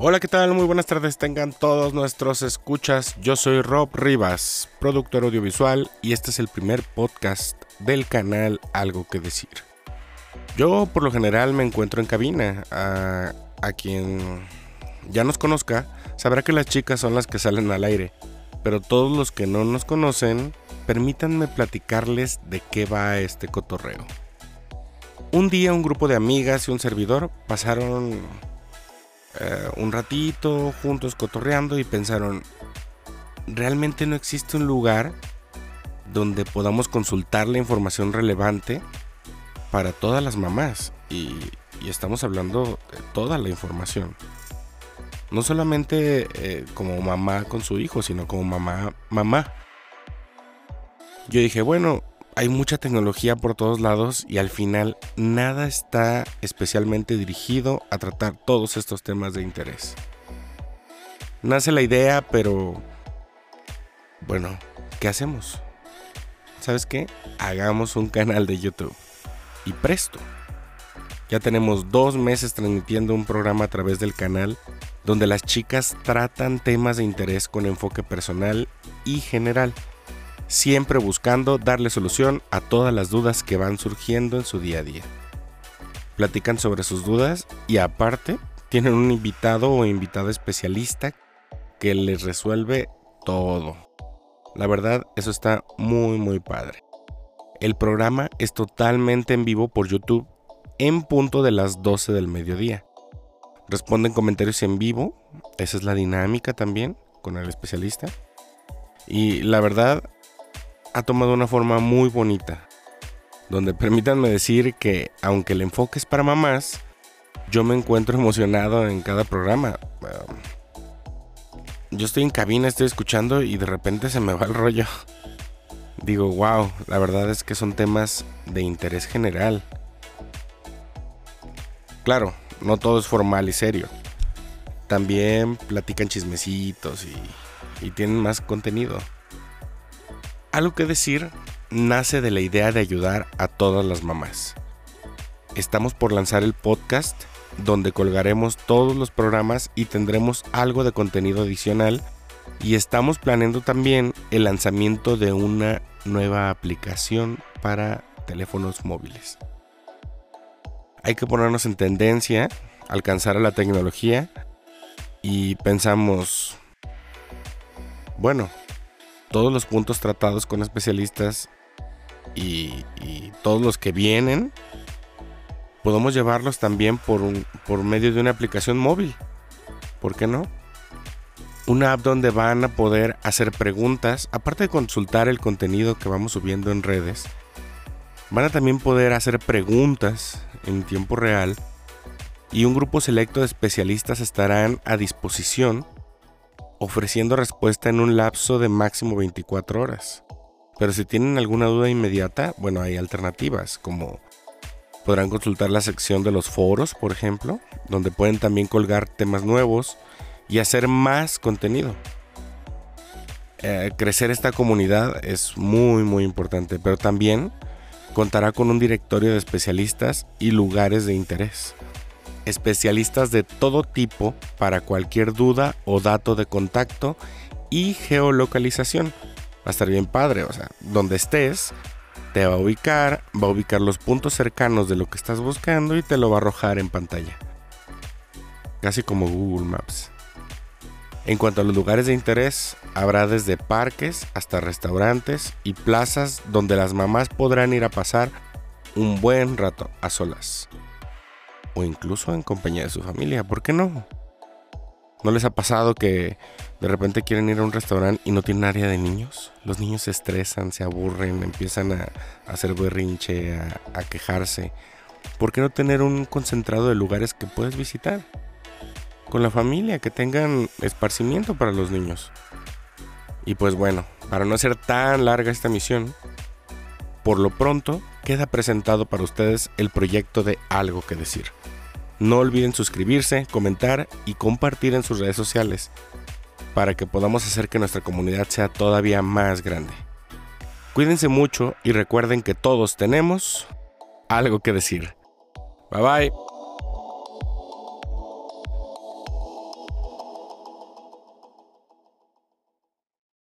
Hola, ¿qué tal? Muy buenas tardes tengan todos nuestros escuchas. Yo soy Rob Rivas, productor audiovisual, y este es el primer podcast del canal Algo que Decir. Yo por lo general me encuentro en cabina. A, a quien ya nos conozca sabrá que las chicas son las que salen al aire. Pero todos los que no nos conocen, permítanme platicarles de qué va este cotorreo. Un día un grupo de amigas y un servidor pasaron eh, un ratito juntos cotorreando y pensaron, realmente no existe un lugar donde podamos consultar la información relevante para todas las mamás. Y, estamos hablando de toda la información. No solamente eh, como mamá con su hijo, sino como mamá, mamá. Yo dije, bueno, hay mucha tecnología por todos lados y al final nada está especialmente dirigido a tratar todos estos temas de interés. Nace la idea, pero... Bueno, ¿qué hacemos? ¿Sabes qué? Hagamos un canal de YouTube. Y presto. Ya tenemos dos meses transmitiendo un programa a través del canal donde las chicas tratan temas de interés con enfoque personal y general siempre buscando darle solución a todas las dudas que van surgiendo en su día a día. Platican sobre sus dudas y aparte tienen un invitado o invitada especialista que les resuelve todo. La verdad, eso está muy muy padre. El programa es totalmente en vivo por YouTube en punto de las 12 del mediodía. Responden comentarios en vivo, esa es la dinámica también con el especialista. Y la verdad, ha tomado una forma muy bonita, donde permítanme decir que aunque el enfoque es para mamás, yo me encuentro emocionado en cada programa. yo estoy en cabina, estoy escuchando y de repente se me va el rollo. Digo, wow, la verdad es que son temas de interés general. Claro, no todo es formal y serio. También platican chismecitos y, y tienen más contenido. Algo que decir nace de la idea de ayudar a todas las mamás. Estamos por lanzar el podcast donde colgaremos todos los programas y tendremos algo de contenido adicional y estamos planeando también el lanzamiento de una nueva aplicación para teléfonos móviles. Hay que ponernos en tendencia, alcanzar a la tecnología y pensamos, bueno, todos los puntos tratados con especialistas y, todos los que vienen, podemos llevarlos también por, por medio de una aplicación móvil. ¿Por qué no? Una app donde van a poder hacer preguntas, aparte de consultar el contenido que vamos subiendo en redes, van a también poder hacer preguntas en tiempo real y un grupo selecto de especialistas estarán a disposición ofreciendo respuesta en un lapso de máximo 24 horas. Pero si tienen alguna duda inmediata, bueno, hay alternativas, como podrán consultar la sección de los foros, por ejemplo, donde pueden también colgar temas nuevos y hacer más contenido. Eh, crecer esta comunidad es muy muy importante, pero también contará con un directorio de especialistas y lugares de interés especialistas de todo tipo para cualquier duda o dato de contacto y geolocalización. Va a estar bien padre, o sea, donde estés, te va a ubicar, va a ubicar los puntos cercanos de lo que estás buscando y te lo va a arrojar en pantalla. Casi como Google Maps. En cuanto a los lugares de interés, habrá desde parques hasta restaurantes y plazas donde las mamás podrán ir a pasar un buen rato a solas o incluso en compañía de su familia. ¿Por qué no? ¿No les ha pasado que de repente quieren ir a un restaurante y no tienen área de niños? Los niños se estresan, se aburren, empiezan a, hacer berrinche, a, a quejarse. ¿Por qué no tener un concentrado de lugares que puedes visitar? Con la familia, que tengan esparcimiento para los niños. Y pues bueno, para no hacer tan larga esta misión, por lo pronto queda presentado para ustedes el proyecto de Algo que Decir. No olviden suscribirse, comentar y compartir en sus redes sociales para que podamos hacer que nuestra comunidad sea todavía más grande. Cuídense mucho y recuerden que todos tenemos algo que decir. Bye bye.